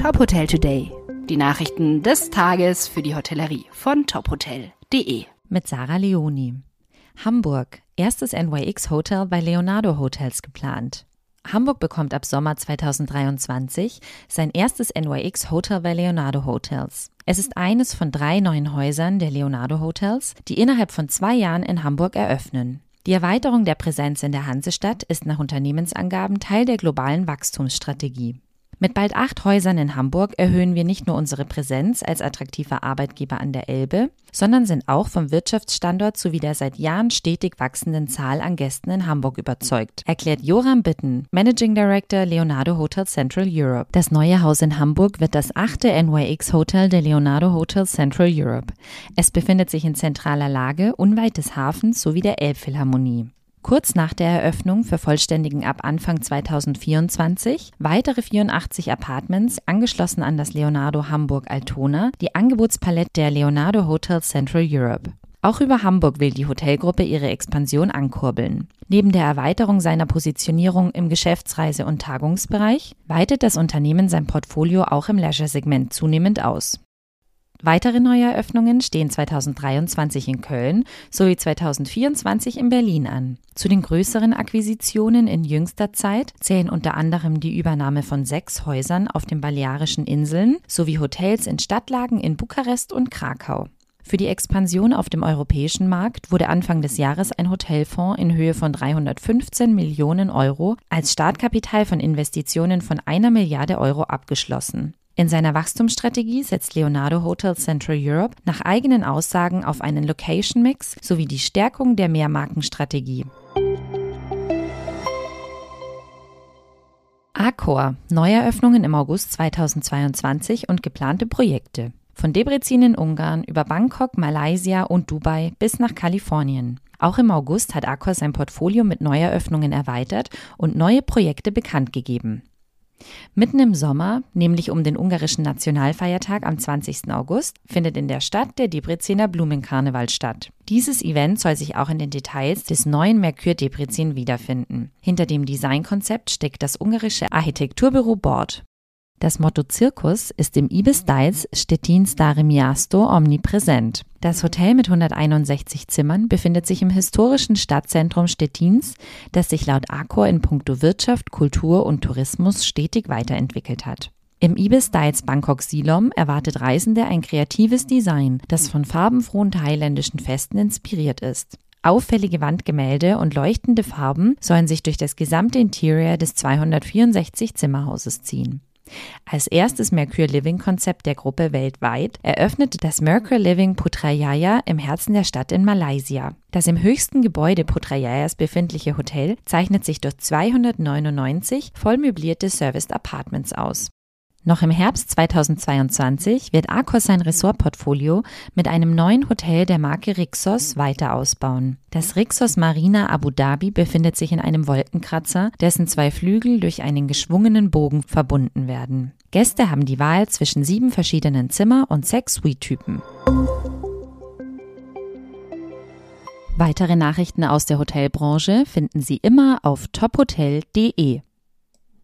Top Hotel Today. Die Nachrichten des Tages für die Hotellerie von tophotel.de. Mit Sarah Leoni. Hamburg. Erstes NYX Hotel bei Leonardo Hotels geplant. Hamburg bekommt ab Sommer 2023 sein erstes NYX Hotel bei Leonardo Hotels. Es ist eines von drei neuen Häusern der Leonardo Hotels, die innerhalb von zwei Jahren in Hamburg eröffnen. Die Erweiterung der Präsenz in der Hansestadt ist nach Unternehmensangaben Teil der globalen Wachstumsstrategie. Mit bald acht Häusern in Hamburg erhöhen wir nicht nur unsere Präsenz als attraktiver Arbeitgeber an der Elbe, sondern sind auch vom Wirtschaftsstandort sowie der seit Jahren stetig wachsenden Zahl an Gästen in Hamburg überzeugt, erklärt Joram Bitten, Managing Director Leonardo Hotel Central Europe. Das neue Haus in Hamburg wird das achte NYX Hotel der Leonardo Hotel Central Europe. Es befindet sich in zentraler Lage, unweit des Hafens sowie der Elbphilharmonie. Kurz nach der Eröffnung vervollständigen ab Anfang 2024 weitere 84 Apartments, angeschlossen an das Leonardo Hamburg Altona, die Angebotspalette der Leonardo Hotel Central Europe. Auch über Hamburg will die Hotelgruppe ihre Expansion ankurbeln. Neben der Erweiterung seiner Positionierung im Geschäftsreise- und Tagungsbereich weitet das Unternehmen sein Portfolio auch im Leisure-Segment zunehmend aus. Weitere Neueröffnungen stehen 2023 in Köln sowie 2024 in Berlin an. Zu den größeren Akquisitionen in jüngster Zeit zählen unter anderem die Übernahme von sechs Häusern auf den Balearischen Inseln sowie Hotels in Stadtlagen in Bukarest und Krakau. Für die Expansion auf dem europäischen Markt wurde Anfang des Jahres ein Hotelfonds in Höhe von 315 Millionen Euro als Startkapital von Investitionen von einer Milliarde Euro abgeschlossen. In seiner Wachstumsstrategie setzt Leonardo Hotel Central Europe nach eigenen Aussagen auf einen Location Mix sowie die Stärkung der Mehrmarkenstrategie. Accor, Neueröffnungen im August 2022 und geplante Projekte. Von Debrecen in Ungarn über Bangkok, Malaysia und Dubai bis nach Kalifornien. Auch im August hat Accor sein Portfolio mit Neueröffnungen erweitert und neue Projekte bekannt gegeben. Mitten im Sommer, nämlich um den ungarischen Nationalfeiertag am 20. August, findet in der Stadt der Debrecener Blumenkarneval statt. Dieses Event soll sich auch in den Details des neuen Merkur Debrecen wiederfinden. Hinter dem Designkonzept steckt das ungarische Architekturbüro Bord. Das Motto Zirkus ist im Ibis Styles Stettin Stare Miasto omnipräsent. Das Hotel mit 161 Zimmern befindet sich im historischen Stadtzentrum Stettins, das sich laut Accor in puncto Wirtschaft, Kultur und Tourismus stetig weiterentwickelt hat. Im Ibis Styles Bangkok Silom erwartet Reisende ein kreatives Design, das von farbenfrohen thailändischen Festen inspiriert ist. Auffällige Wandgemälde und leuchtende Farben sollen sich durch das gesamte Interior des 264 Zimmerhauses ziehen. Als erstes Mercure Living Konzept der Gruppe weltweit eröffnete das Mercure Living Putrajaya im Herzen der Stadt in Malaysia. Das im höchsten Gebäude Putrajayas befindliche Hotel zeichnet sich durch 299 vollmöblierte Serviced Apartments aus. Noch im Herbst 2022 wird Arcos sein Ressortportfolio mit einem neuen Hotel der Marke Rixos weiter ausbauen. Das Rixos Marina Abu Dhabi befindet sich in einem Wolkenkratzer, dessen zwei Flügel durch einen geschwungenen Bogen verbunden werden. Gäste haben die Wahl zwischen sieben verschiedenen Zimmer- und sechs Suite-Typen. Weitere Nachrichten aus der Hotelbranche finden Sie immer auf tophotel.de.